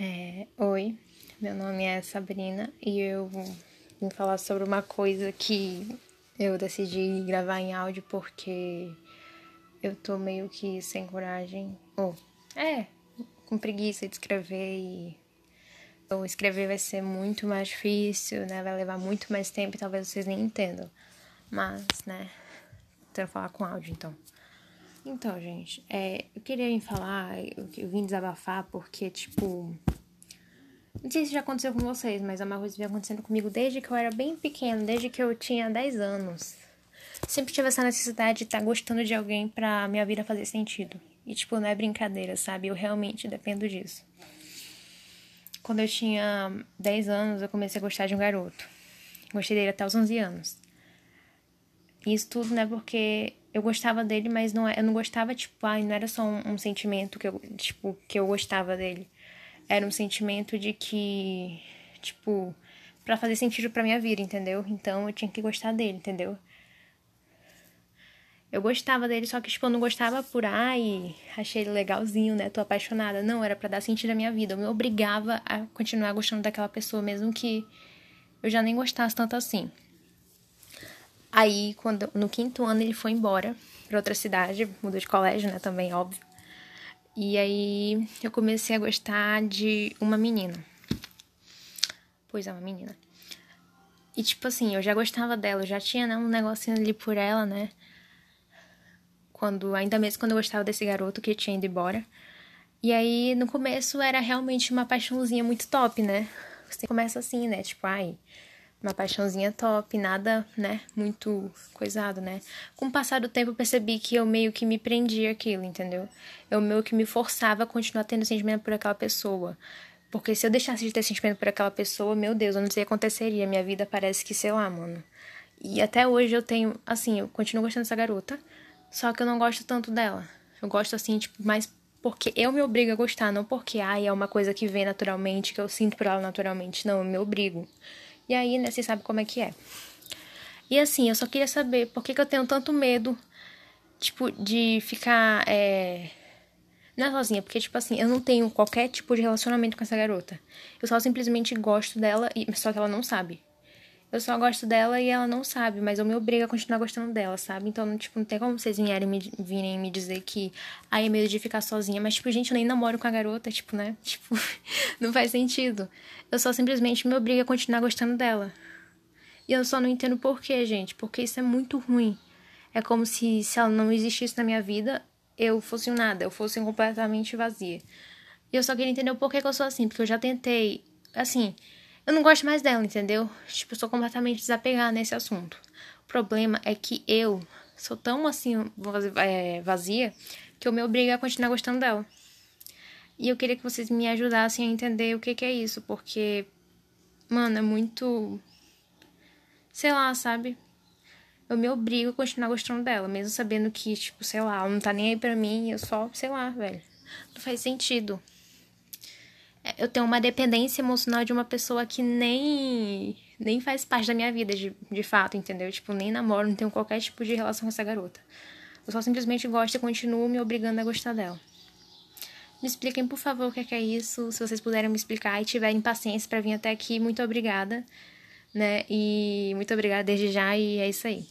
É, oi, meu nome é Sabrina e eu vim falar sobre uma coisa que eu decidi gravar em áudio porque eu tô meio que sem coragem. Ou, oh, é, com preguiça de escrever e. Ou escrever vai ser muito mais difícil, né? Vai levar muito mais tempo e talvez vocês nem entendam. Mas, né? Quero falar com áudio então. Então, gente, é, eu queria vir falar, eu, eu vim desabafar porque, tipo. Não sei se já aconteceu com vocês, mas a uma coisa vem acontecendo comigo desde que eu era bem pequena, desde que eu tinha 10 anos. Sempre tive essa necessidade de estar tá gostando de alguém pra minha vida fazer sentido. E, tipo, não é brincadeira, sabe? Eu realmente dependo disso. Quando eu tinha 10 anos, eu comecei a gostar de um garoto. Gostei dele até os 11 anos. Isso tudo, né, porque eu gostava dele, mas não, é, eu não gostava, tipo, ai, não era só um, um sentimento que eu, tipo, que eu gostava dele. Era um sentimento de que, tipo, para fazer sentido pra minha vida, entendeu? Então eu tinha que gostar dele, entendeu? Eu gostava dele, só que, tipo, eu não gostava por, ai, achei ele legalzinho, né? Tô apaixonada. Não, era para dar sentido à minha vida. Eu me obrigava a continuar gostando daquela pessoa, mesmo que eu já nem gostasse tanto assim. Aí, quando no quinto ano, ele foi embora para outra cidade, mudou de colégio, né? Também, óbvio. E aí eu comecei a gostar de uma menina. Pois é, uma menina. E tipo assim, eu já gostava dela, eu já tinha né, um negocinho ali por ela, né? Quando, ainda mesmo quando eu gostava desse garoto que tinha ido embora. E aí, no começo, era realmente uma paixãozinha muito top, né? Você começa assim, né? Tipo, ai, uma paixãozinha top, nada, né, muito coisado, né? Com o passar do tempo eu percebi que eu meio que me prendi aquilo, entendeu? Eu meio que me forçava a continuar tendo sentimento por aquela pessoa. Porque se eu deixasse de ter sentimento por aquela pessoa, meu Deus, eu não sei o que aconteceria. Minha vida parece que, sei lá, mano. E até hoje eu tenho, assim, eu continuo gostando dessa garota, só que eu não gosto tanto dela. Eu gosto, assim, tipo, mais porque eu me obrigo a gostar, não porque, ai, é uma coisa que vem naturalmente, que eu sinto por ela naturalmente. Não, eu me obrigo. E aí, né, você sabe como é que é. E assim, eu só queria saber por que, que eu tenho tanto medo, tipo, de ficar. É... Não é sozinha, porque, tipo assim, eu não tenho qualquer tipo de relacionamento com essa garota. Eu só simplesmente gosto dela, e só que ela não sabe. Eu só gosto dela e ela não sabe, mas eu me obrigo a continuar gostando dela, sabe? Então, tipo, não tem como vocês vierem me, virem me dizer que aí é medo de ficar sozinha. Mas, tipo, gente, eu nem namoro com a garota, tipo, né? Tipo, não faz sentido. Eu só simplesmente me obrigo a continuar gostando dela. E eu só não entendo por quê, gente, porque isso é muito ruim. É como se, se ela não existisse na minha vida, eu fosse um nada, eu fosse completamente vazia. E eu só queria entender o porquê que eu sou assim, porque eu já tentei, assim, eu não gosto mais dela, entendeu? Tipo, eu sou completamente desapegada nesse assunto. O problema é que eu sou tão assim é, vazia que eu me obrigo a continuar gostando dela. E eu queria que vocês me ajudassem a entender o que, que é isso, porque, mano, é muito. Sei lá, sabe? Eu me obrigo a continuar gostando dela, mesmo sabendo que, tipo, sei lá, ela não tá nem aí pra mim, eu só, sei lá, velho. Não faz sentido eu tenho uma dependência emocional de uma pessoa que nem nem faz parte da minha vida de, de fato, entendeu? Tipo, nem namoro, não tenho qualquer tipo de relação com essa garota. Eu só simplesmente gosto e continuo me obrigando a gostar dela. Me expliquem, por favor, o que é, que é isso. Se vocês puderem me explicar e tiverem paciência para vir até aqui, muito obrigada, né? E muito obrigada desde já e é isso aí.